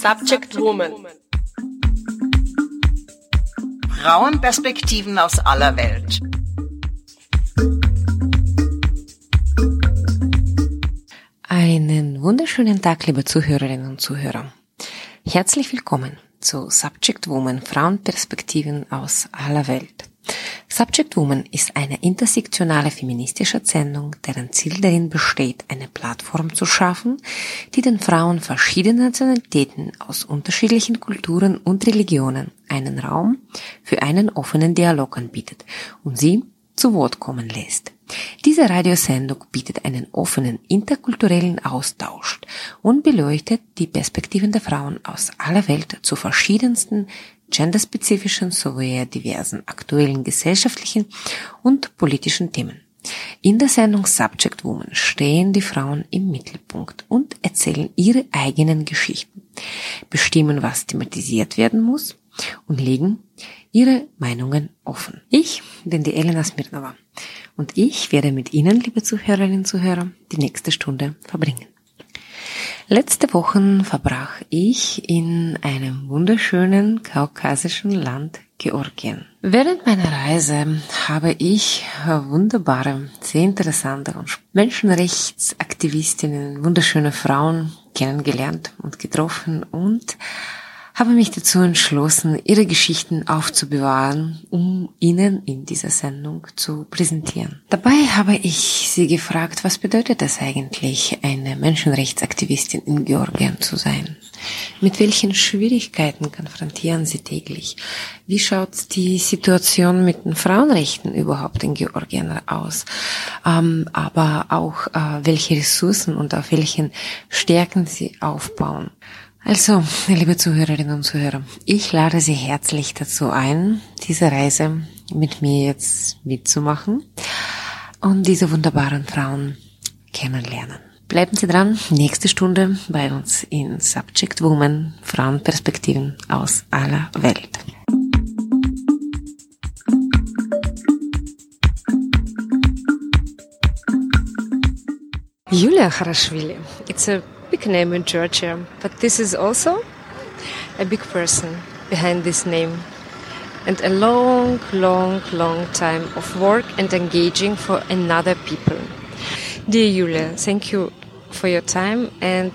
Subject Woman. Frauenperspektiven aus aller Welt. Einen wunderschönen Tag, liebe Zuhörerinnen und Zuhörer. Herzlich willkommen zu Subject Woman Frauenperspektiven aus aller Welt. Subject Woman ist eine intersektionale feministische Sendung, deren Ziel darin besteht, eine Plattform zu schaffen, die den Frauen verschiedener Nationalitäten aus unterschiedlichen Kulturen und Religionen einen Raum für einen offenen Dialog anbietet und sie zu Wort kommen lässt. Diese Radiosendung bietet einen offenen interkulturellen Austausch und beleuchtet die Perspektiven der Frauen aus aller Welt zu verschiedensten genderspezifischen sowie diversen aktuellen gesellschaftlichen und politischen Themen. In der Sendung Subject Woman stehen die Frauen im Mittelpunkt und erzählen ihre eigenen Geschichten, bestimmen, was thematisiert werden muss und legen ihre Meinungen offen. Ich bin die Elena Smirnova und ich werde mit Ihnen, liebe Zuhörerinnen und Zuhörer, die nächste Stunde verbringen. Letzte Wochen verbrach ich in einem wunderschönen kaukasischen Land Georgien. Während meiner Reise habe ich wunderbare, sehr interessante Menschenrechtsaktivistinnen, wunderschöne Frauen kennengelernt und getroffen und habe mich dazu entschlossen, ihre Geschichten aufzubewahren, um ihnen in dieser Sendung zu präsentieren. Dabei habe ich sie gefragt, was bedeutet es eigentlich, eine Menschenrechtsaktivistin in Georgien zu sein? Mit welchen Schwierigkeiten konfrontieren sie täglich? Wie schaut die Situation mit den Frauenrechten überhaupt in Georgien aus? Ähm, aber auch, äh, welche Ressourcen und auf welchen Stärken sie aufbauen. Also, liebe Zuhörerinnen und Zuhörer, ich lade Sie herzlich dazu ein, diese Reise mit mir jetzt mitzumachen und diese wunderbaren Frauen kennenlernen. Bleiben Sie dran, nächste Stunde bei uns in Subject Woman, Frauenperspektiven aus aller Welt. Julia Kharashvili, it's a big name in Georgia, but this is also a big person behind this name. And a long, long, long time of work and engaging for another people. Dear Julia, thank you for your time. And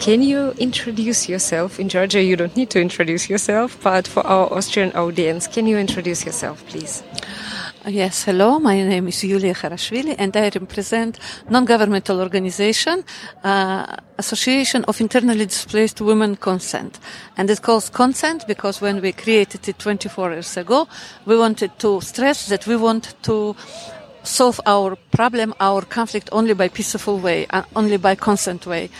can you introduce yourself? In Georgia, you don't need to introduce yourself, but for our Austrian audience, can you introduce yourself, please? Yes, hello. My name is Yulia Kharashvili, and I represent non-governmental organization, uh, Association of Internally Displaced Women Consent. And it calls consent because when we created it 24 years ago, we wanted to stress that we want to solve our problem, our conflict only by peaceful way, uh, only by consent way.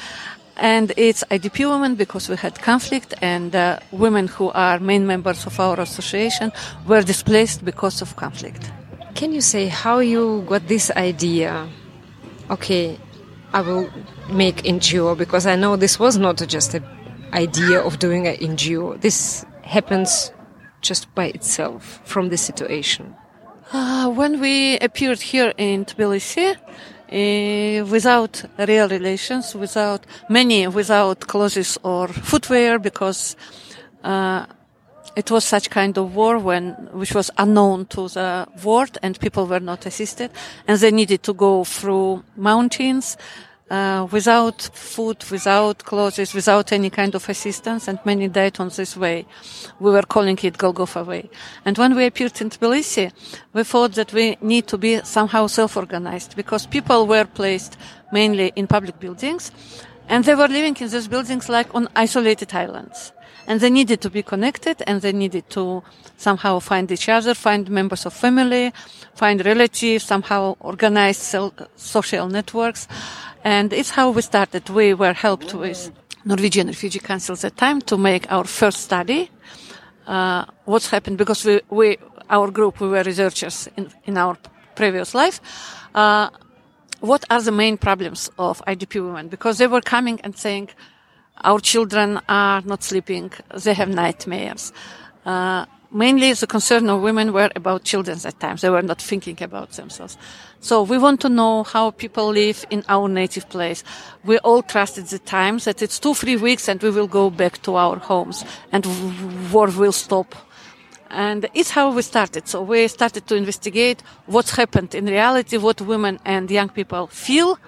And it's IDP women because we had conflict and uh, women who are main members of our association were displaced because of conflict. Can you say how you got this idea? Okay, I will make NGO because I know this was not just an idea of doing an NGO. This happens just by itself from the situation. Uh, when we appeared here in Tbilisi, uh, without real relations, without many, without clothes or footwear, because uh, it was such kind of war when, which was unknown to the world, and people were not assisted, and they needed to go through mountains. Uh, without food, without clothes, without any kind of assistance, and many died on this way. We were calling it Golgotha Way. And when we appeared in Tbilisi, we thought that we need to be somehow self-organized because people were placed mainly in public buildings, and they were living in these buildings like on isolated islands. And they needed to be connected and they needed to somehow find each other, find members of family, find relatives, somehow organize social networks. And it's how we started. We were helped with Norwegian Refugee Council at the time to make our first study. Uh, what's happened because we, we, our group, we were researchers in, in our previous life. Uh, what are the main problems of IDP women? Because they were coming and saying, our children are not sleeping. They have nightmares. Uh, mainly the concern of women were about children at times. They were not thinking about themselves. So we want to know how people live in our native place. We all trusted the times that it's two, three weeks and we will go back to our homes and war will stop. And it's how we started. So we started to investigate what's happened in reality, what women and young people feel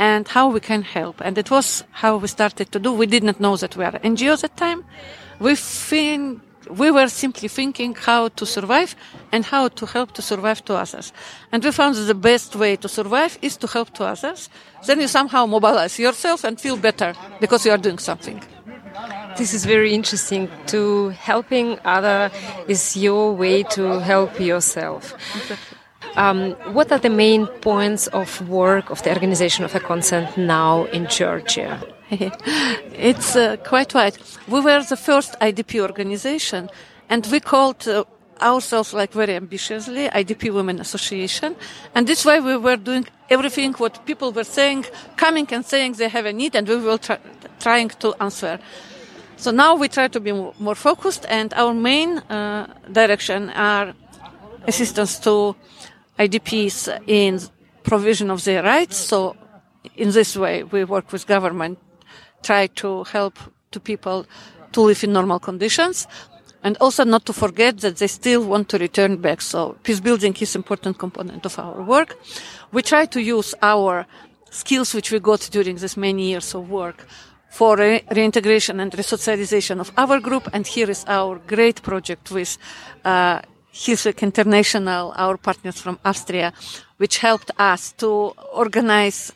and how we can help. And it was how we started to do. We did not know that we are NGOs at the time. We think we were simply thinking how to survive and how to help to survive to others. And we found that the best way to survive is to help to others. Then you somehow mobilize yourself and feel better because you are doing something. This is very interesting. To helping other is your way to help yourself. Um, what are the main points of work of the organization of a consent now in Georgia? it's uh, quite right. We were the first IDP organization, and we called uh, ourselves like very ambitiously IDP Women Association, and this way we were doing everything what people were saying, coming and saying they have a need, and we were try, trying to answer. So now we try to be more focused, and our main uh, direction are assistance to IDPs in provision of their rights. So in this way, we work with government try to help to people to live in normal conditions and also not to forget that they still want to return back. So peace building is important component of our work. We try to use our skills which we got during this many years of work for re- reintegration and resocialization of our group. And here is our great project with uh, Hilfswerk International, our partners from Austria, which helped us to organize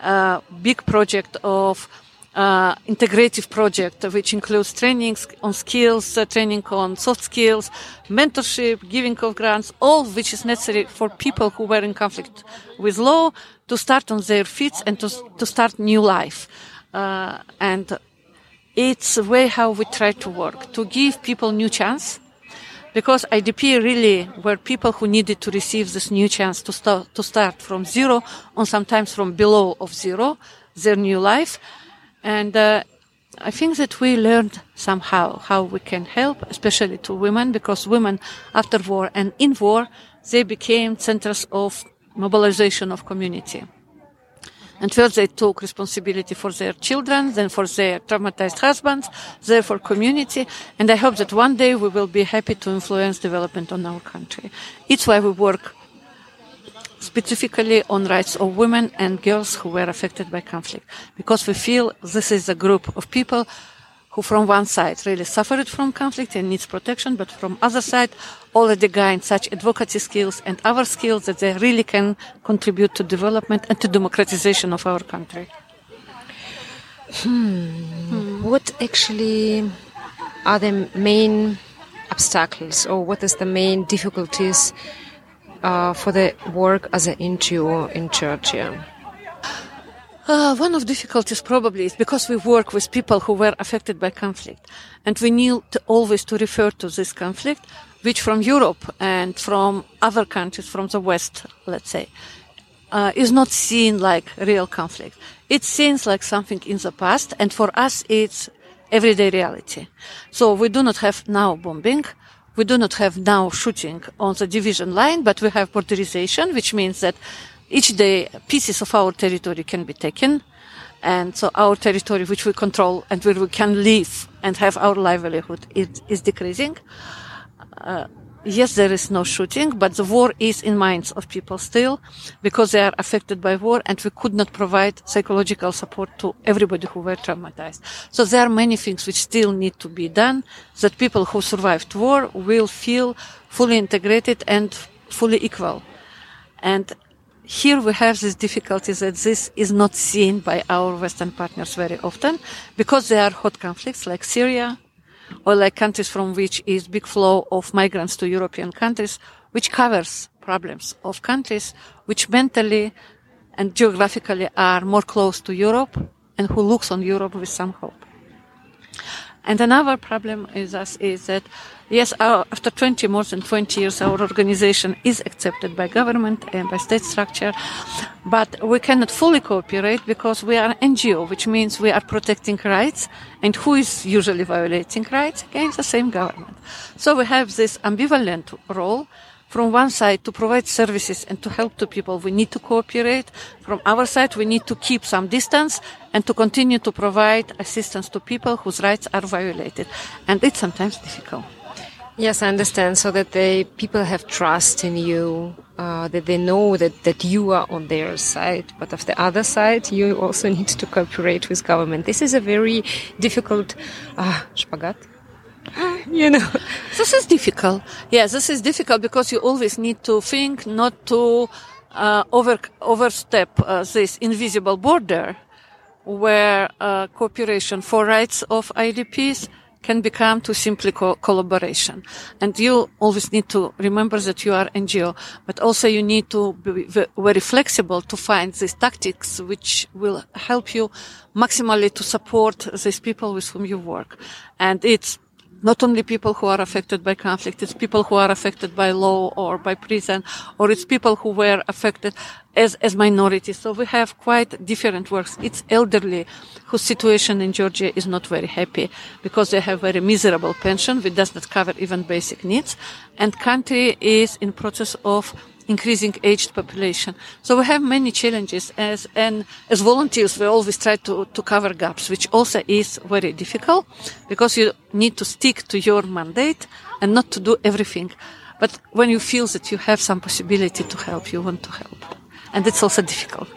a big project of uh, integrative project, which includes trainings on skills, uh, training on soft skills, mentorship, giving of grants, all which is necessary for people who were in conflict with law to start on their feet and to, to start new life. Uh, and it's a way how we try to work, to give people new chance. Because IDP really were people who needed to receive this new chance to start, to start from zero, or sometimes from below of zero, their new life and uh, I think that we learned somehow how we can help, especially to women, because women after war and in war, they became centers of mobilization of community. And first they took responsibility for their children, then for their traumatized husbands, then for community. And I hope that one day we will be happy to influence development on our country. It's why we work specifically on rights of women and girls who were affected by conflict, because we feel this is a group of people who from one side really suffered from conflict and needs protection, but from other side already gained such advocacy skills and other skills that they really can contribute to development and to democratization of our country. Hmm. Hmm. What actually are the main obstacles or what is the main difficulties uh, for the work as an NGO in Georgia? Uh, one of difficulties probably is because we work with people who were affected by conflict, and we need to always to refer to this conflict, which from Europe and from other countries from the West, let's say, uh, is not seen like real conflict. It seems like something in the past, and for us, it's everyday reality. So we do not have now bombing. We do not have now shooting on the division line, but we have borderization, which means that each day pieces of our territory can be taken. And so our territory, which we control and where we can live and have our livelihood, is, is decreasing. Uh, yes, there is no shooting, but the war is in minds of people still because they are affected by war and we could not provide psychological support to everybody who were traumatized. So there are many things which still need to be done that people who survived war will feel fully integrated and fully equal. And here we have this difficulty that this is not seen by our Western partners very often because there are hot conflicts like Syria, or like countries from which is big flow of migrants to European countries, which covers problems of countries which mentally and geographically are more close to Europe and who looks on Europe with some hope. And another problem is us is that yes, our, after 20 more than 20 years, our organization is accepted by government and by state structure, but we cannot fully cooperate because we are an NGO, which means we are protecting rights. And who is usually violating rights? Again, the same government. So we have this ambivalent role from one side to provide services and to help to people we need to cooperate. From our side we need to keep some distance and to continue to provide assistance to people whose rights are violated. And it's sometimes difficult. Yes i understand. So that they people have trust in you uh, that they know that, that you are on their side. But of the other side you also need to cooperate with government. This is a very difficult uh, spagat you know this is difficult yeah this is difficult because you always need to think not to uh, over overstep uh, this invisible border where uh, cooperation for rights of idps can become to simply co- collaboration. And you always need to remember that you are NGO, but also you need to be very flexible to find these tactics which will help you maximally to support these people with whom you work. And it's not only people who are affected by conflict, it's people who are affected by law or by prison, or it's people who were affected as, as minorities. So we have quite different works. It's elderly whose situation in Georgia is not very happy because they have very miserable pension, which does not cover even basic needs. And country is in process of increasing aged population. So we have many challenges as, and as volunteers, we always try to, to cover gaps, which also is very difficult because you need to stick to your mandate and not to do everything. But when you feel that you have some possibility to help, you want to help. And it's also difficult.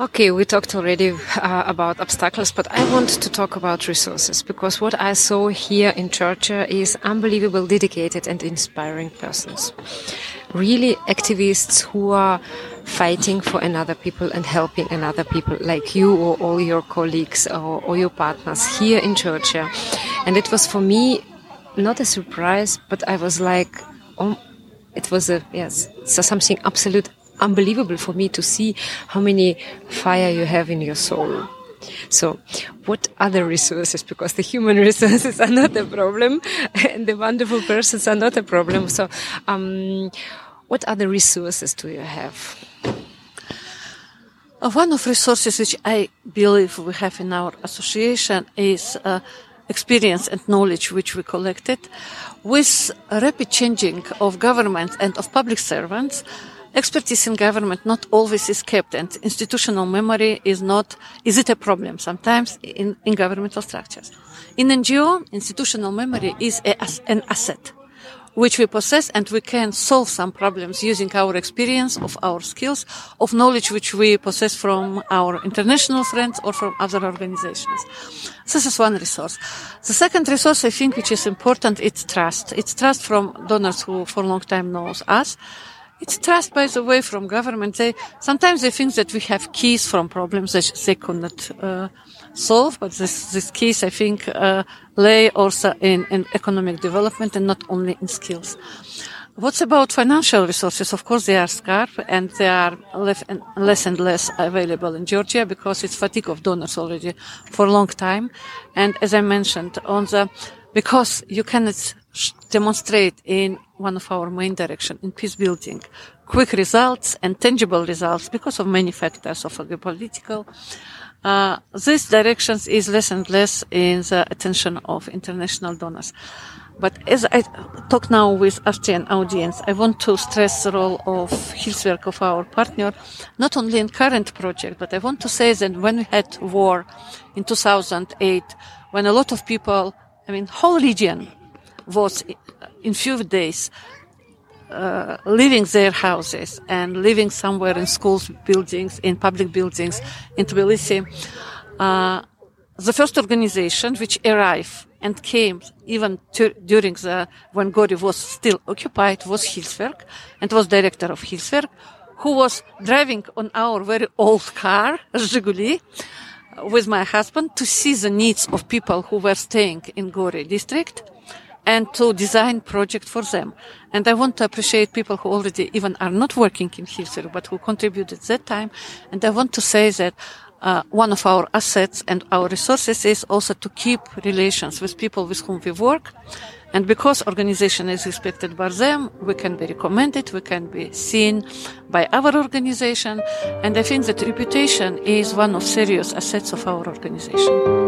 Okay, we talked already uh, about obstacles, but I want to talk about resources because what I saw here in Georgia is unbelievable, dedicated and inspiring persons. Really activists who are fighting for another people and helping another people like you or all your colleagues or, or your partners here in Georgia. And it was for me not a surprise, but I was like, oh, it was a, yes, so something absolute unbelievable for me to see how many fire you have in your soul. So, what other resources? Because the human resources are not a problem, and the wonderful persons are not a problem. So, um, what other resources do you have? Uh, one of resources which I believe we have in our association is uh, experience and knowledge which we collected. With rapid changing of government and of public servants, expertise in government not always is kept and institutional memory is not, is it a problem sometimes in, in governmental structures? In NGO, institutional memory is a, an asset which we possess and we can solve some problems using our experience of our skills of knowledge which we possess from our international friends or from other organizations. This is one resource. The second resource I think which is important, it's trust. It's trust from donors who for a long time knows us it's trust, by the way, from government. They sometimes they think that we have keys from problems that they could not uh, solve, but this this keys, I think, uh, lay also in, in economic development and not only in skills. What's about financial resources? Of course, they are scarce and they are less and less, and less available in Georgia because it's fatigue of donors already for a long time. And as I mentioned, on the because you cannot demonstrate in one of our main direction in peace building. Quick results and tangible results because of many factors of geopolitical uh, this directions is less and less in the attention of international donors. But as I talk now with Austrian audience, I want to stress the role of Hilfswerk of our partner, not only in current project, but I want to say that when we had war in 2008, when a lot of people, I mean, whole region was in few days uh, leaving their houses and living somewhere in schools, buildings, in public buildings in Tbilisi. Uh, the first organization which arrived and came even to, during the when Gori was still occupied was Hilfswerk and was director of Hilfswerk, who was driving on our very old car, Zhiguli, with my husband to see the needs of people who were staying in Gori district and to design project for them. And I want to appreciate people who already even are not working in Hilfswerk, but who contributed that time. And I want to say that uh, one of our assets and our resources is also to keep relations with people with whom we work. And because organization is respected by them, we can be recommended, we can be seen by our organization. And I think that reputation is one of serious assets of our organization.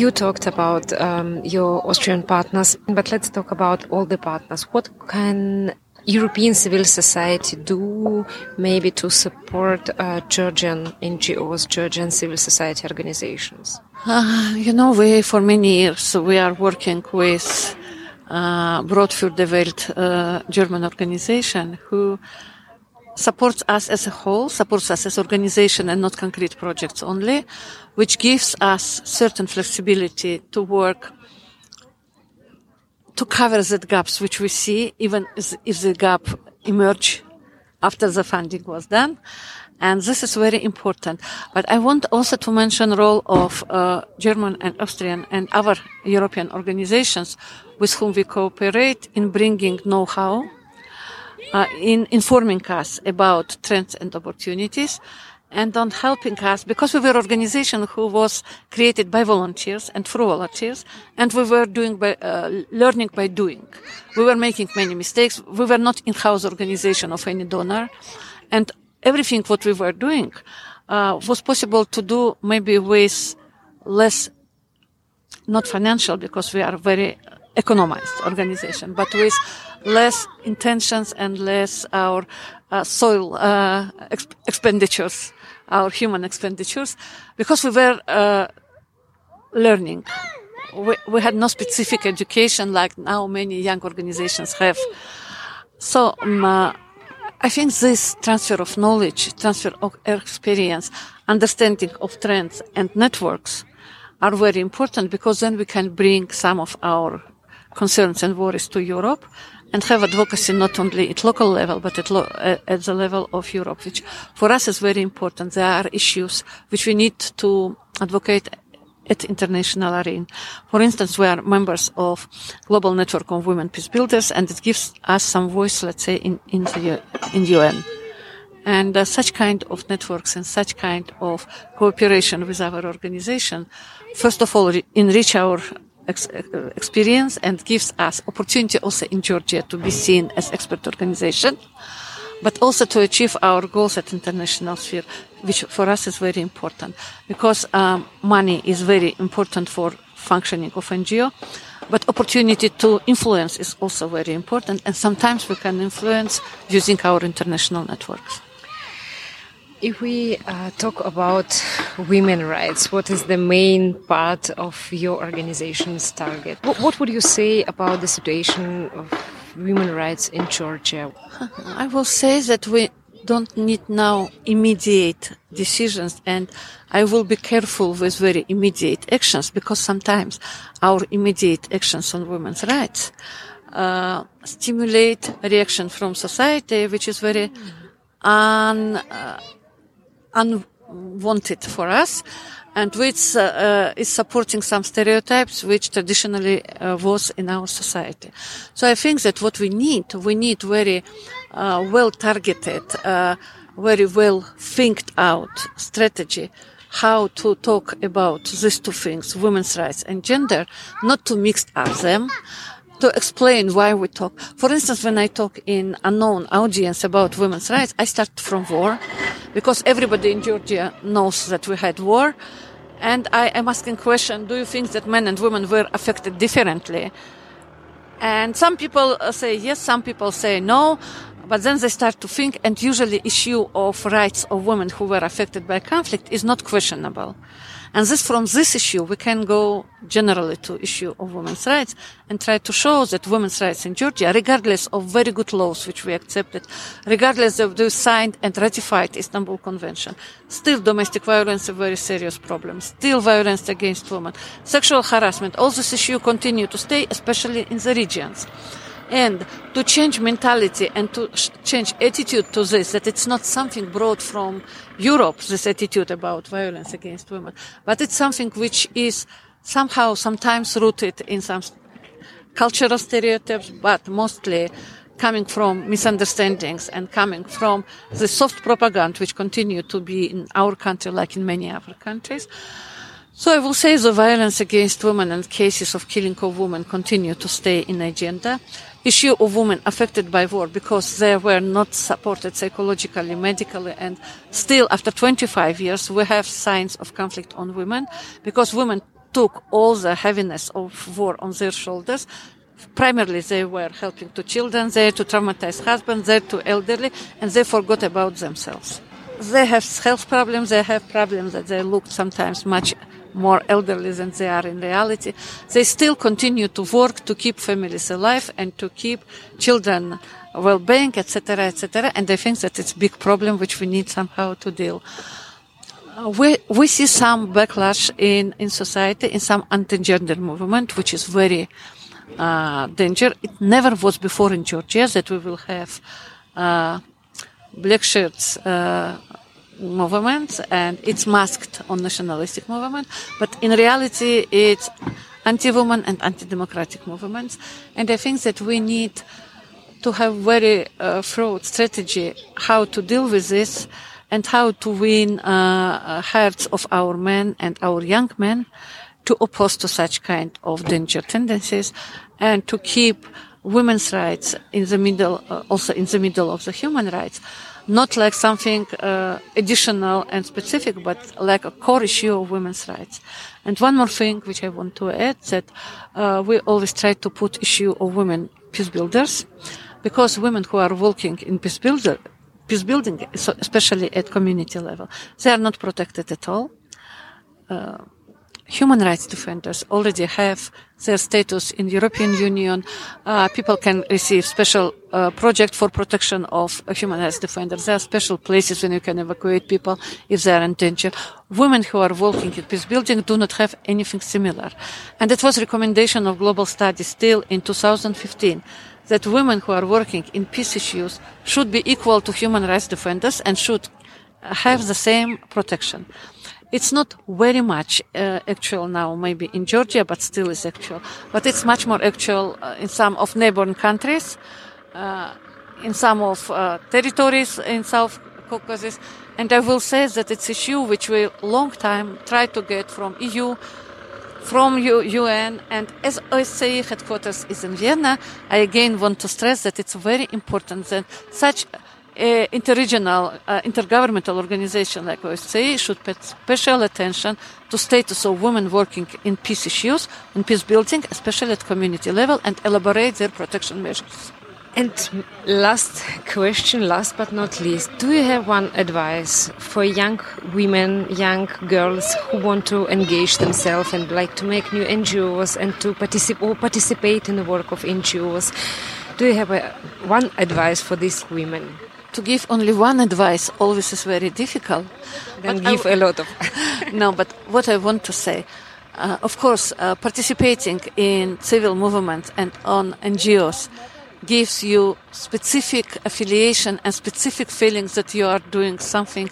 You talked about um, your Austrian partners, but let's talk about all the partners. What can European civil society do maybe to support uh, Georgian NGOs, Georgian civil society organizations? Uh, you know, we, for many years, we are working with uh, Brot für die Welt uh, German organization who supports us as a whole, supports us as organization and not concrete projects only, which gives us certain flexibility to work to cover the gaps which we see, even if the gap emerge after the funding was done. And this is very important. But I want also to mention role of uh, German and Austrian and other European organizations with whom we cooperate in bringing know-how uh, in informing us about trends and opportunities and on helping us because we were an organization who was created by volunteers and through volunteers and we were doing by uh, learning by doing. We were making many mistakes. We were not in-house organization of any donor. And everything what we were doing uh, was possible to do maybe with less not financial because we are very economized organization but with less intentions and less our uh, soil uh, exp- expenditures, our human expenditures, because we were uh, learning. We, we, had no specific education like now many young organizations have. So um, uh, I think this transfer of knowledge, transfer of experience, understanding of trends and networks are very important because then we can bring some of our concerns and worries to Europe and have advocacy not only at local level but at, lo- at the level of Europe, which for us is very important. There are issues which we need to advocate at international arena. For instance, we are members of Global Network of Women Peace Builders, and it gives us some voice, let's say, in in the in UN. And uh, such kind of networks and such kind of cooperation with our organization, first of all, enrich our ex- experience and gives us opportunity also in Georgia to be seen as expert organization, but also to achieve our goals at international sphere, which for us is very important because um, money is very important for functioning of NGO, but opportunity to influence is also very important, and sometimes we can influence using our international networks. If we uh, talk about women rights, what is the main part of your organization's target? What, what, would you say about the situation of women rights in Georgia? I will say that we don't need now immediate decisions and I will be careful with very immediate actions because sometimes our immediate actions on women's rights uh, stimulate reaction from society which is very un, uh, unwanted for us and which uh, uh, is supporting some stereotypes which traditionally uh, was in our society. So I think that what we need, we need very uh, well targeted, uh, very well thinked out strategy how to talk about these two things, women's rights and gender, not to mix up them, to explain why we talk. For instance, when I talk in unknown audience about women's rights, I start from war because everybody in Georgia knows that we had war. And I am asking question, do you think that men and women were affected differently? And some people uh, say yes, some people say no, but then they start to think and usually issue of rights of women who were affected by conflict is not questionable. And this, from this issue, we can go generally to issue of women's rights and try to show that women's rights in Georgia, regardless of very good laws which we accepted, regardless of the signed and ratified Istanbul Convention, still domestic violence a very serious problem, still violence against women, sexual harassment, all this issue continue to stay, especially in the regions and to change mentality and to change attitude to this, that it's not something brought from Europe, this attitude about violence against women, but it's something which is somehow sometimes rooted in some cultural stereotypes, but mostly coming from misunderstandings and coming from the soft propaganda which continue to be in our country like in many other countries. So I will say the violence against women and cases of killing of women continue to stay in agenda. Issue of women affected by war because they were not supported psychologically, medically, and still after 25 years we have signs of conflict on women because women took all the heaviness of war on their shoulders. Primarily they were helping to children, they to traumatized husbands, they to elderly, and they forgot about themselves. They have health problems, they have problems that they look sometimes much more elderly than they are in reality. They still continue to work to keep families alive and to keep children well-being, etc., etc. And I think that it's a big problem which we need somehow to deal. Uh, we, we see some backlash in, in society, in some anti-gender movement, which is very uh, danger. It never was before in Georgia that we will have uh, black shirts uh, movement and it's masked on nationalistic movement, but in reality it's anti-woman and anti-democratic movements. And I think that we need to have very uh, strategy how to deal with this and how to win uh, hearts of our men and our young men to oppose to such kind of danger tendencies and to keep women's rights in the middle, uh, also in the middle of the human rights not like something uh, additional and specific, but like a core issue of women's rights. And one more thing which I want to add that uh, we always try to put issue of women peace builders, because women who are working in peace builder, peace building, especially at community level, they are not protected at all. Uh, human rights defenders already have their status in the European Union. Uh, people can receive special uh, project for protection of human rights defenders. There are special places when you can evacuate people if they are in danger. Women who are working in peace building do not have anything similar. And it was recommendation of global studies still in 2015 that women who are working in peace issues should be equal to human rights defenders and should have the same protection. It's not very much uh, actual now, maybe in Georgia, but still is actual. But it's much more actual uh, in some of neighboring countries, uh, in some of uh, territories in South Caucasus. And I will say that it's issue which we long time try to get from EU, from U- UN, and as OSCE headquarters is in Vienna, I again want to stress that it's very important that such uh, interregional, uh, intergovernmental organization like OSCE should pay special attention to status of women working in peace issues and peace building, especially at community level, and elaborate their protection measures. And last question, last but not least, do you have one advice for young women, young girls who want to engage themselves and like to make new NGOs and to participate or participate in the work of NGOs? Do you have a, one advice for these women? To give only one advice always is very difficult. Then but give a lot of. no, but what I want to say, uh, of course, uh, participating in civil movement and on NGOs gives you specific affiliation and specific feelings that you are doing something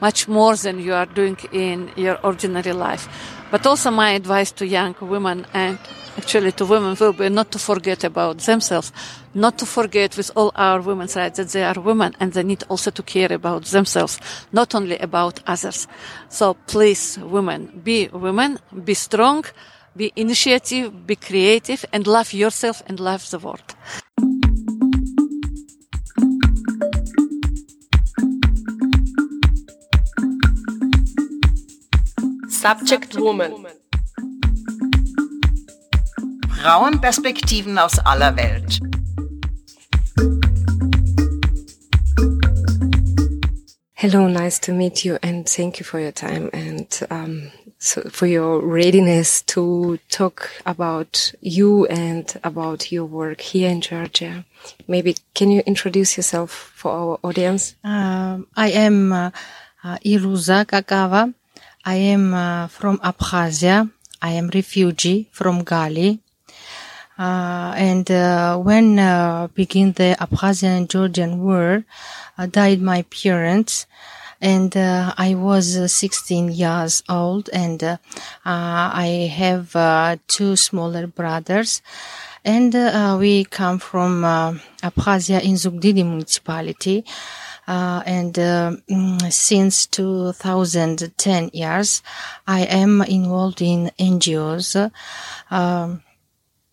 much more than you are doing in your ordinary life. But also my advice to young women and actually to women will be not to forget about themselves, not to forget with all our women's rights that they are women and they need also to care about themselves, not only about others. So please, women, be women, be strong, be initiative, be creative and love yourself and love the world. Subject Woman. Frauenperspektiven aus aller Welt. Hello, nice to meet you and thank you for your time and um, so for your readiness to talk about you and about your work here in Georgia. Maybe can you introduce yourself for our audience? Um, I am uh, uh, Iruza Kakava. I am uh, from Abkhazia. I am refugee from Gali. Uh, and uh, when uh, begin the Abkhazian Georgian war, died my parents, and uh, I was uh, 16 years old, and uh, uh, I have uh, two smaller brothers. And uh, we come from uh, Abkhazia in Zugdidi municipality. Uh, and uh, since 2010 years, I am involved in NGOs. Um,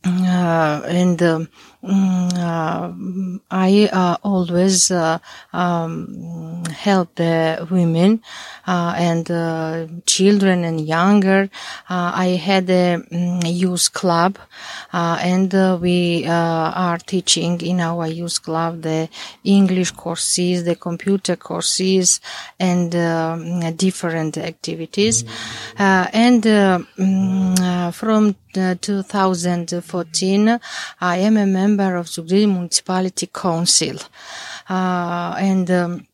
uh, and um, mm, uh, I uh, always uh, um, help the women uh, and uh, children and younger. Uh, I had a mm, youth club, uh, and we uh, are teaching in our youth club the English courses, the computer courses, and um, different activities. Uh, and mm, from 2014, I am a member of Zugdidi Municipality Council. Uh, and um,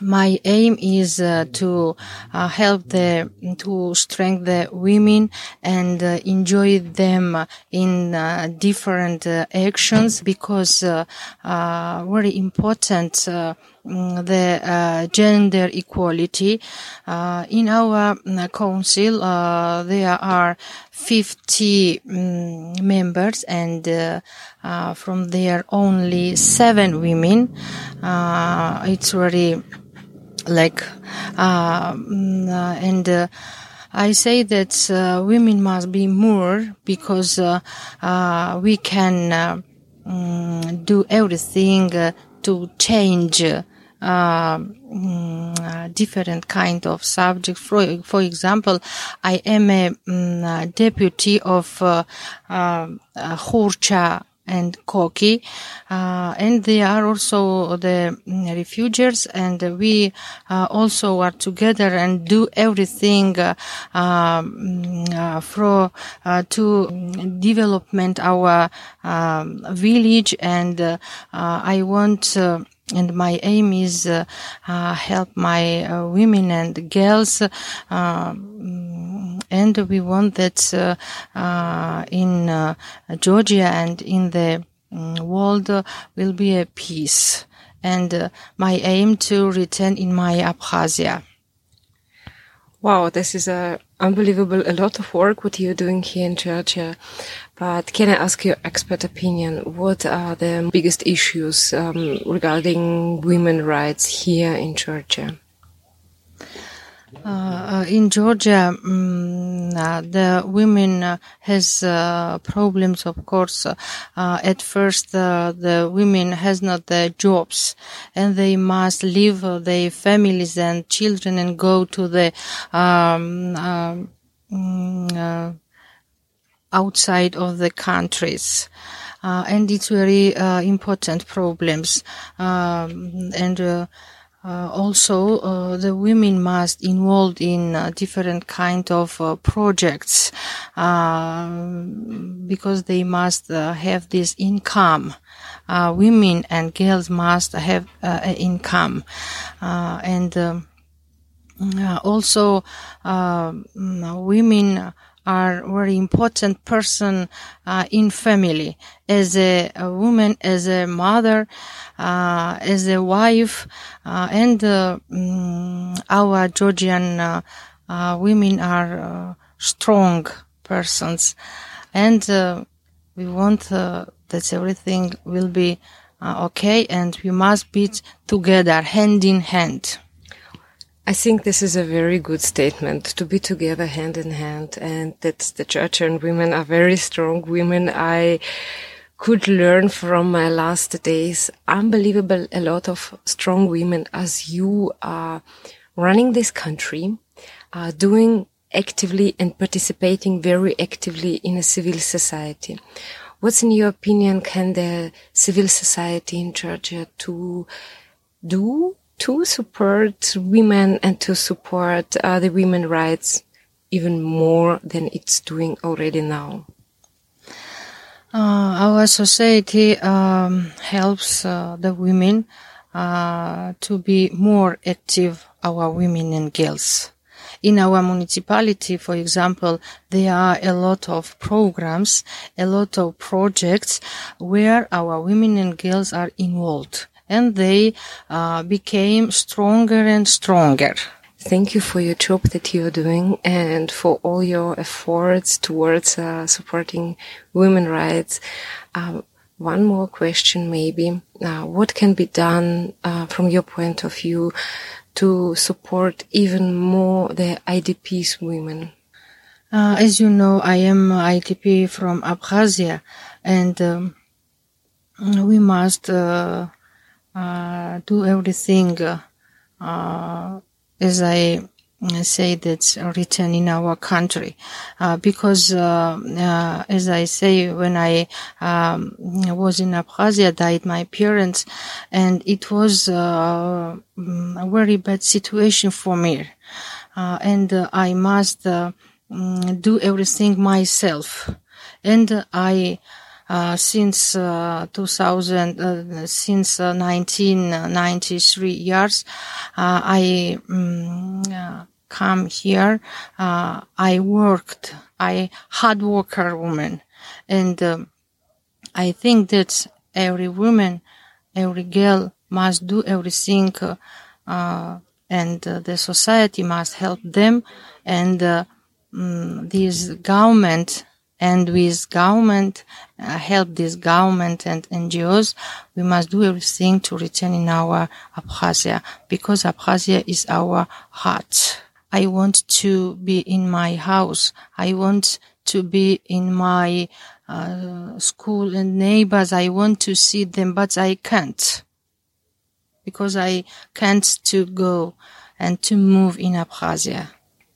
my aim is uh, to uh, help the to strengthen the women and uh, enjoy them in uh, different uh, actions because uh, uh, very important uh, the uh, gender equality. Uh, in our mm, council uh, there are 50 mm, members and uh, uh, from there only seven women. Uh, it's very like uh, mm, uh, and uh, I say that uh, women must be more because uh, uh, we can uh, mm, do everything uh, to change uh, mm, uh, different kind of subjects. For, for example, I am a mm, deputy of uh, uh, Khurcha and Koki, uh, and they are also the mm, refugees, and we uh, also are together and do everything uh, um, uh, for uh, to development our um, village, and uh, I want. And my aim is help my women and girls and we want that uh, uh, in uh, Georgia and in the mm, world will be a peace and my aim to return in my Abkhazia Wow, this is a unbelievable, a lot of work what you're doing here in Georgia. But can I ask your expert opinion? What are the biggest issues um, regarding women rights here in Georgia? Uh, uh, in Georgia, mm, uh, the women uh, has uh, problems. Of course, uh, at first the women has not the jobs, and they must leave their families and children and go to the um, um, mm, outside of the countries. And it's very important problems. Um, and uh, uh, also, uh, the women must involved in uh, different kind of uh, projects um, because they must uh, have this income. Uh, women and girls must have uh, income, uh, and um, uh, also uh, mm, women are very important person uh, in family. As a, a woman as a mother uh, as a wife uh, and mm, our georgian uh, uh, women are strong persons. And we want that everything will be okay and we must be together hand in hand I think this is a very good statement to be together hand in hand and that the church and women are very strong women. I could learn from my last days unbelievable a lot of strong women as you are running this country, are doing actively and participating very actively in a civil society. What's in your opinion can the civil society in Georgia to do to support women and to support uh, the women rights even more than it's doing already now? Uh, our society um, helps uh, the women uh, to be more active, our women and girls. In our municipality, for example, there are a lot of programs, a lot of projects where our women and girls are involved and they uh, became stronger and stronger. Thank you for your job that you're doing and for all your efforts towards uh, supporting women rights. Um, one more question, maybe. Uh, what can be done uh, from your point of view to support even more the IDPs women? Uh, as you know, I am IDP from Abkhazia, and um, we must uh, uh, do everything uh, as I say that's written in our country. Uh, because uh, uh, as i say when i um, was in abkhazia died my parents and it was uh, a very bad situation for me. Uh, and uh, i must mm, do everything myself. And i uh, since uh, 2000, uh, since 1993 years, I um, come here. I worked. I hard worker woman, and um, I think that every woman, every girl must do everything, uh, and uh, the society must help them, and uh, mm, this government and with government uh, help this government and NGOs, we must do everything to return in our Abkhazia because Abkhazia is our heart. I want to be in my house. I want to be in my uh, school and neighbors. I want to see them, but I can't because I can't to go and to move in Abkhazia.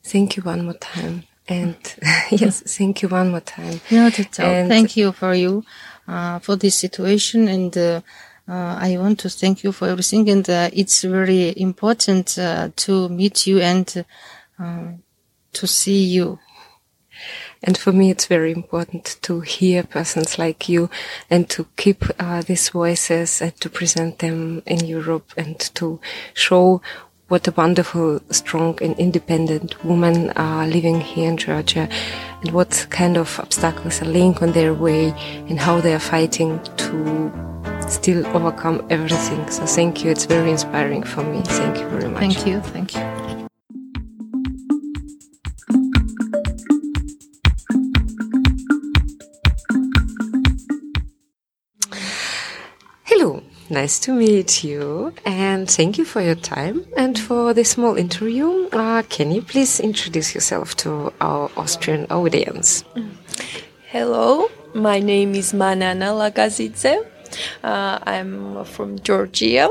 Thank you one more time. And yes, thank you one more time. Not at all. And thank you for you, uh, for this situation. And, uh, uh, I want to thank you for everything. And, uh, it's very important, uh, to meet you and, uh, to see you. And for me, it's very important to hear persons like you and to keep uh, these voices and to present them in Europe and to show what a wonderful, strong and independent women are uh, living here in Georgia and what kind of obstacles are laying on their way and how they are fighting to still overcome everything. So thank you. It's very inspiring for me. Thank you very much. Thank you. Thank you. Nice to meet you, and thank you for your time and for this small interview. Uh, can you please introduce yourself to our Austrian audience? Hello, my name is Manana Lagazidze. Uh, I'm from Georgia.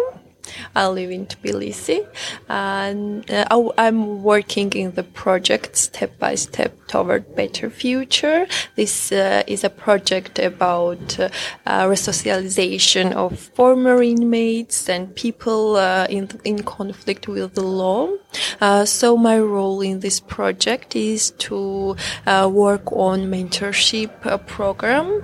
I live in Tbilisi, and uh, I'm working in the project step by step toward better future. This uh, is a project about uh, resocialization of former inmates and people uh, in in conflict with the law. Uh, so my role in this project is to uh, work on mentorship program.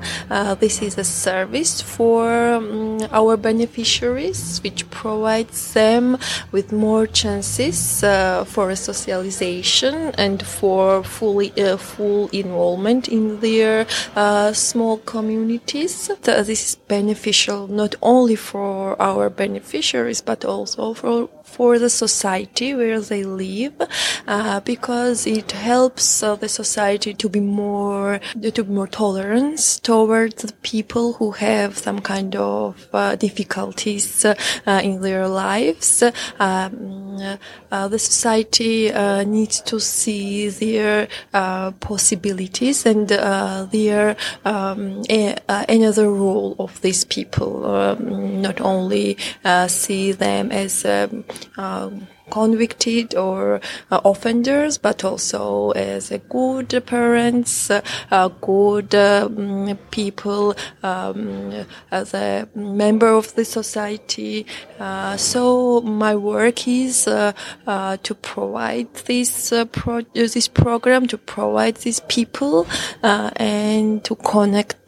this is a service for um, our beneficiaries, which provides them with more chances uh, for socialization and for fully uh, full involvement in their uh, small communities. This is beneficial not only for our beneficiaries but also for for the society where they live uh, because it helps uh, the society to be more to be more tolerant towards the people who have some kind of uh, difficulties uh, in their lives. Um, uh, the society uh, needs to see their possibilities and their um, another role of these people, um, not only see them as um, convicted or uh, offenders, but also as a good parents, uh, good um, people, um, as a member of the society. Uh, so my work is uh, uh, to provide this uh, pro- this program to provide these people and to connect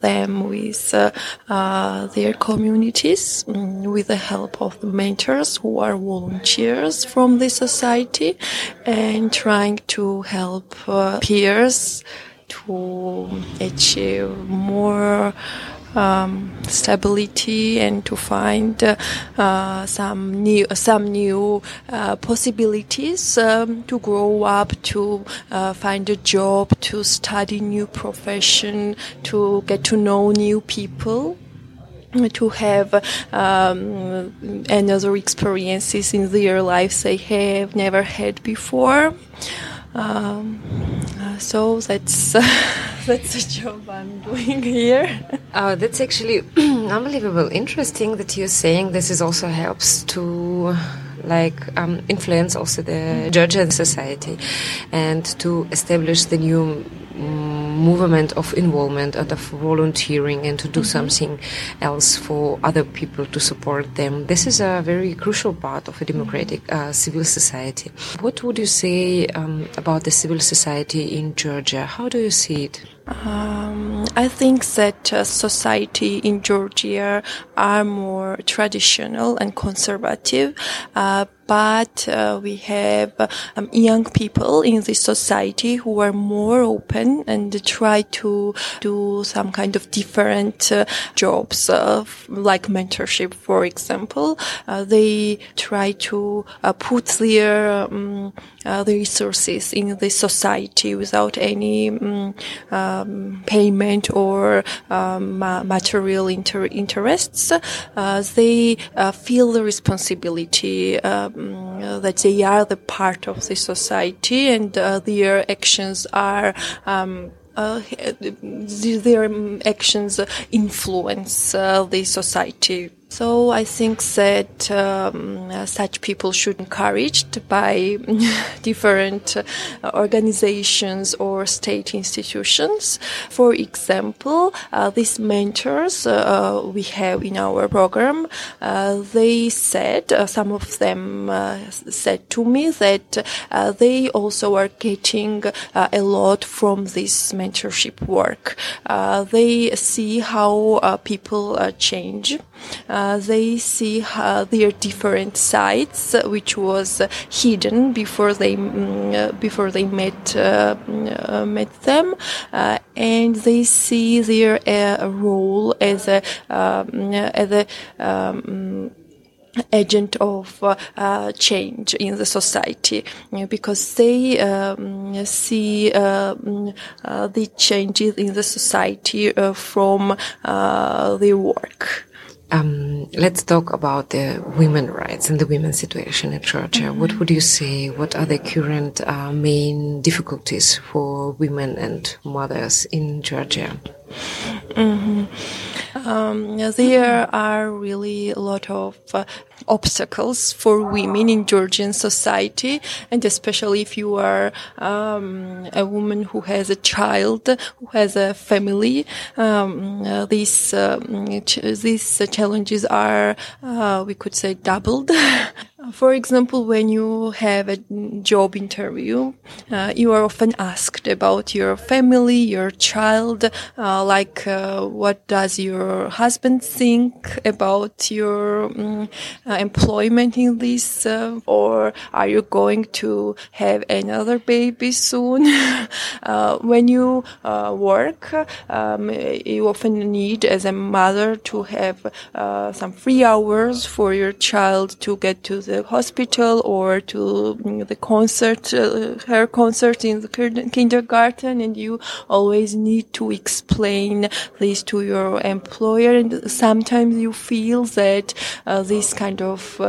them with their communities um, with the help of the mentors who are volunteers from the society and trying to help uh, peers to achieve more um, stability and to find uh, uh, some new some new uh, possibilities um, to grow up, to uh, find a job, to study new profession, to get to know new people to have um, another experiences in their lives they have never had before. Um, uh, so that's uh, that's the job I'm doing here. Oh, that's actually unbelievable. Interesting that you're saying this is also helps to like um, influence also the Georgian society and to establish the new mm, movement of involvement and of volunteering and to do something else for other people to support them. This is a very crucial part of a democratic uh, civil society. What would you say um, about the civil society in Georgia? How do you see it? Um, I think that uh, society in Georgia are more traditional and conservative, uh, but uh, we have um, young people in this society who are more open and try to do some kind of different uh, jobs, uh, like mentorship, for example. Uh, they try to put their um, the resources in the society without any um, um, payment or um, material inter- interests. Uh, they uh, feel the responsibility um, that they are the part of the society and uh, their actions are um, uh, their actions influence uh, the society so I think that um, uh, such people should be encouraged by different uh, organizations or state institutions. For example, uh, these mentors uh, we have in our program, uh, they said uh, some of them said to me that they also are getting a lot from this mentorship work. they see how people change. Uh, they see uh, their different sides, which was hidden before they mm, before they met uh, met them, and they see their role as a as a um, agent of uh, uh, change in the society because they um, see uh, the changes in the society from their work. Um, let's talk about the women rights and the women's situation in Georgia. Mm-hmm. What would you say? What are the current uh, main difficulties for women and mothers in Georgia? Mm-hmm. Um, there are really a lot of uh, obstacles for women in Georgian society, and especially if you are um, a woman who has a child, who has a family. Um, uh, these uh, ch- these challenges are, uh, we could say, doubled. For example, when you have a job interview, uh, you are often asked about your family, your child, uh, like uh, what does your husband think about your um, employment in this, uh, or are you going to have another baby soon? Uh, when you work, um, you often need, as a mother, to have some free hours for your child to get to the hospital or to the concert, uh, her concert in the kindergarten, and you always need to explain this to your employer. And sometimes you feel that uh, this kind of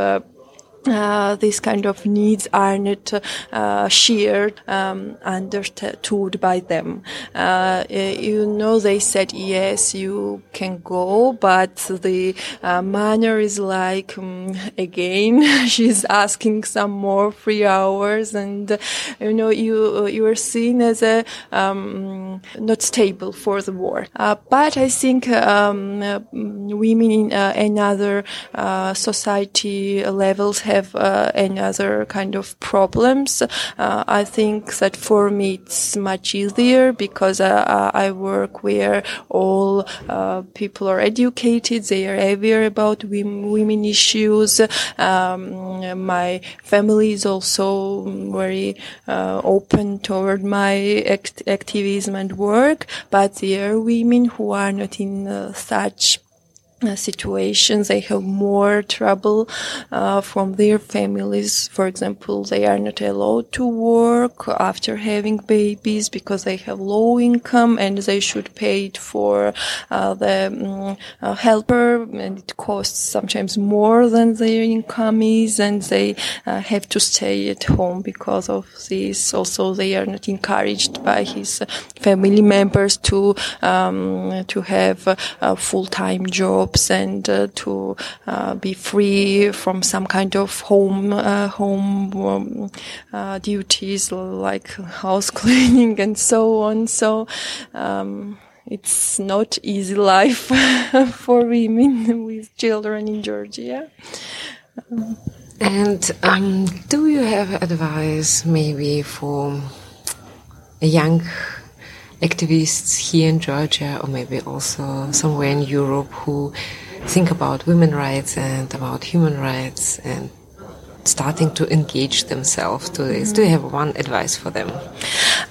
uh, these kind of needs are not uh, shared, um, understood by them. Uh, you know, they said yes, you can go, but the uh, manner is like um, again, she's asking some more free hours, and you know, you you are seen as a um, not stable for the work. Uh, but I think um, women in another society levels have uh, any other kind of problems. Uh, I think that for me it's much easier because uh, I work where all people are educated, they are aware about women issues. Um, my family is also very open toward my act- activism and work, but there are women who are not in uh, such uh, situations they have more trouble uh, from their families. For example they are not allowed to work after having babies because they have low income and they should pay it for uh, the um, helper. And it costs sometimes more than their income is and they uh, have to stay at home because of this. Also they are not encouraged by his family members to um, to have a full-time job jobs and uh, to uh, be free from some kind of home uh, home um, duties like house cleaning and so on. So. Um, it's not easy life for women with children in Georgia. And um, do you have advice maybe for a young activists here in Georgia or maybe also somewhere in Europe who think about women rights and about human rights and starting to engage themselves to this? Do you have one advice for them?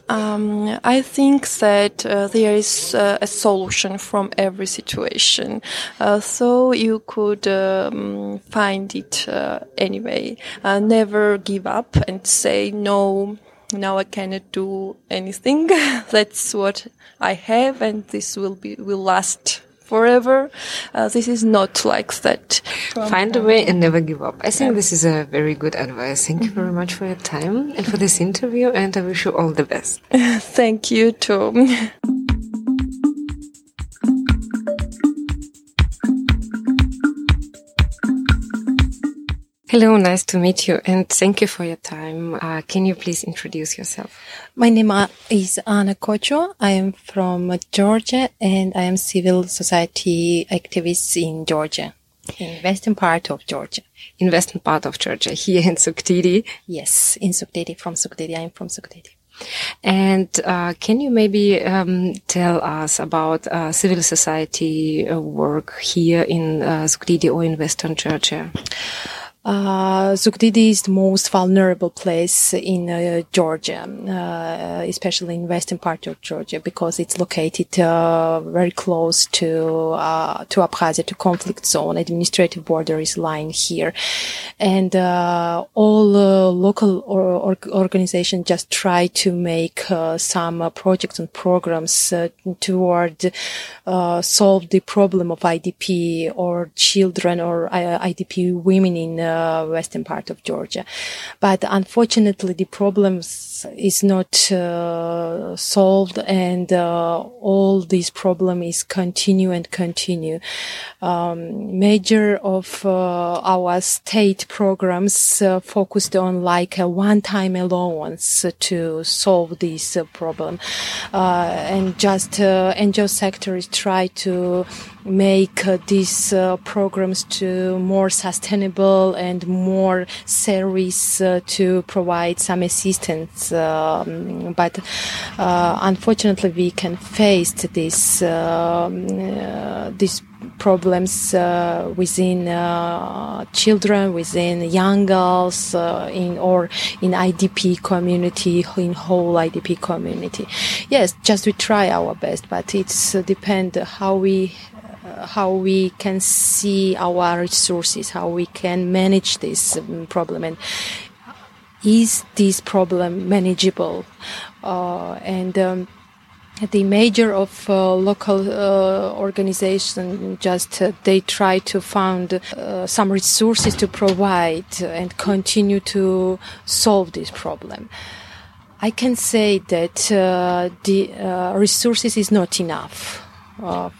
Um, I think that uh, there is uh, a solution from every situation. Uh, so you could um, find it uh, anyway. Uh, never give up and say no now I cannot do anything. That's what I have, and this will be will last forever. Uh, this is not like that. Find a way and never give up. I think yeah. this is a very good advice. Thank you very much for your time and for this interview, and I wish you all the best. Thank you too. Hello, nice to meet you and thank you for your time. Uh, can you please introduce yourself? My name is Anna Kocho. I am from Georgia and I am civil society activist in Georgia, in western part of Georgia. In western part of Georgia, here in Zugdidi? Yes, in Zugdidi, from Zugdidi. I am from Zugdidi. And uh, can you maybe um, tell us about uh, civil society uh, work here in uh, or in Western Georgia? Uh, Zugdidi is the most vulnerable place in uh, Georgia, uh, especially in western part of Georgia, because it's located uh, very close to uh, to Abkhazia, to conflict zone. Administrative border is lying here, and uh, all local or, or organizations just try to make some projects and programs toward solve the problem of IDP or children or IDP women in western part of Georgia. But unfortunately, the problems is not uh, solved, and uh, all these problem is continue and continue. Um, major of uh, our state programs uh, focused on like a one-time allowance to solve this problem, and just NGO sector is try to make uh, these uh, programs to more sustainable and more service uh, to provide some assistance. Um, but uh, unfortunately, we can face this uh, these problems uh, within uh, children, within young girls, uh, in or in IDP community, in whole IDP community. Yes, just we try our best, but it's depend how we how we can see our resources, how we can manage this um, problem, and is this problem manageable? Uh, and um, the major of uh, local uh, organization just uh, they try to find uh, some resources to provide and continue to solve this problem. I can say that uh, the uh, resources is not enough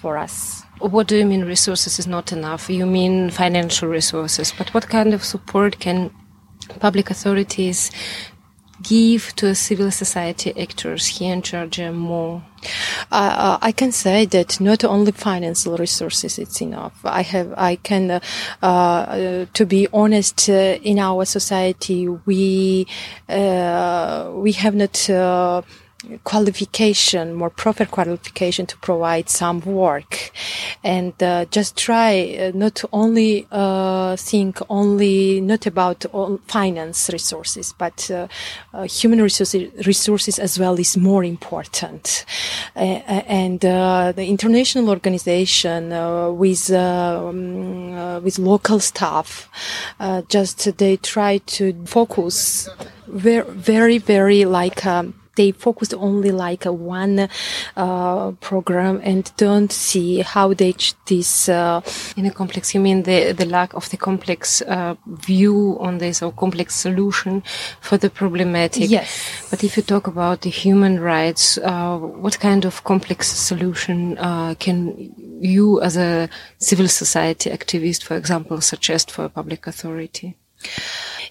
for us. What do you mean resources is not enough? You mean financial resources, but what kind of support can public authorities give to civil society actors here in Georgia more? Uh, I can say that not only financial resources it's enough. I have, I can, uh, uh, to be honest, uh, in our society we uh, we have not uh, qualification, more proper qualification to provide some work, and uh, just try uh, not only uh, think only not about finance resources, but uh, uh, human resources, resources as well is more important. and uh, the international organization with um, with local staff, just they try to focus very, very, very like. Um, they focus only like a one uh, program and don't see how they this uh, in a complex. You mean the the lack of the complex uh, view on this or complex solution for the problematic? Yes. But if you talk about the human rights, uh, what kind of complex solution uh, can you, as a civil society activist, for example, suggest for a public authority?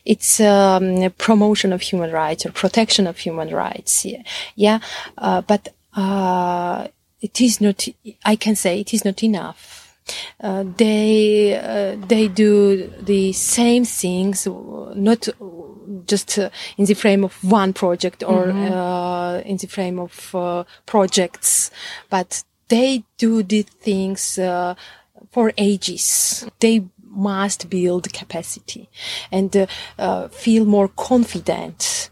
It's um, promotion of human rights or protection of human rights. Yeah, yeah uh, but uh, it is not. I can say it is not enough. Uh, they uh, they do the same things, not just uh, in the frame of one project or mm-hmm. Uh, in the frame of uh, projects, but they do the things uh, for ages. They must build capacity and uh, uh, feel more confident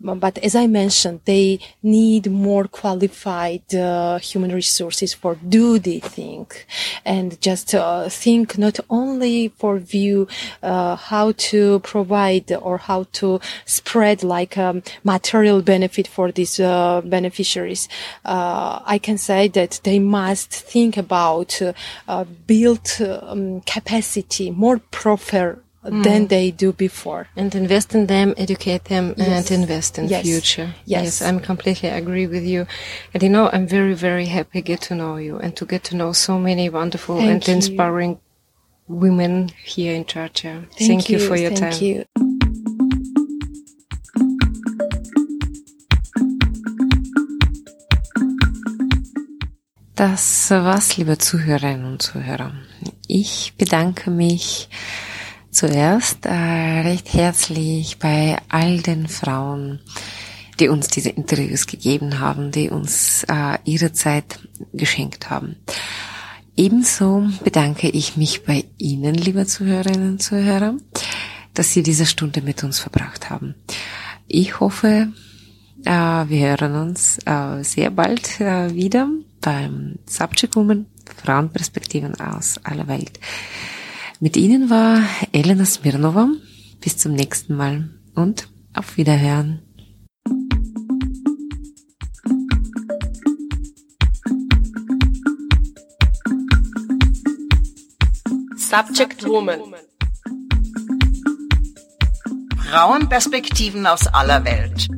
but as I mentioned, they need more qualified uh, human resources for do the thing, and just uh, think not only for view uh, how to provide or how to spread like um, material benefit for these uh, beneficiaries. Uh, I can say that they must think about uh, build um, capacity, more proper mm. than they do before. And invest in them, educate them, yes. and invest in yes. future. Yes. yes, I'm completely agree with you. And you know, I'm very, very happy get to know you and to get to know so many wonderful Thank and you. inspiring women here in Georgia. Thank, Thank you. you. for your Thank time. You. Das war's, liebe Zuhörerinnen und Zuhörer. Ich bedanke mich zuerst äh, recht herzlich bei all den Frauen, die uns diese Interviews gegeben haben, die uns äh, ihre Zeit geschenkt haben. Ebenso bedanke ich mich bei Ihnen, liebe Zuhörerinnen und Zuhörer, dass Sie diese Stunde mit uns verbracht haben. Ich hoffe, äh, wir hören uns äh, sehr bald äh, wieder beim Subject Woman Frauenperspektiven aus aller Welt. Mit Ihnen war Elena Smirnova. Bis zum nächsten Mal und auf Wiederhören. Subject Woman. Frauenperspektiven aus aller Welt.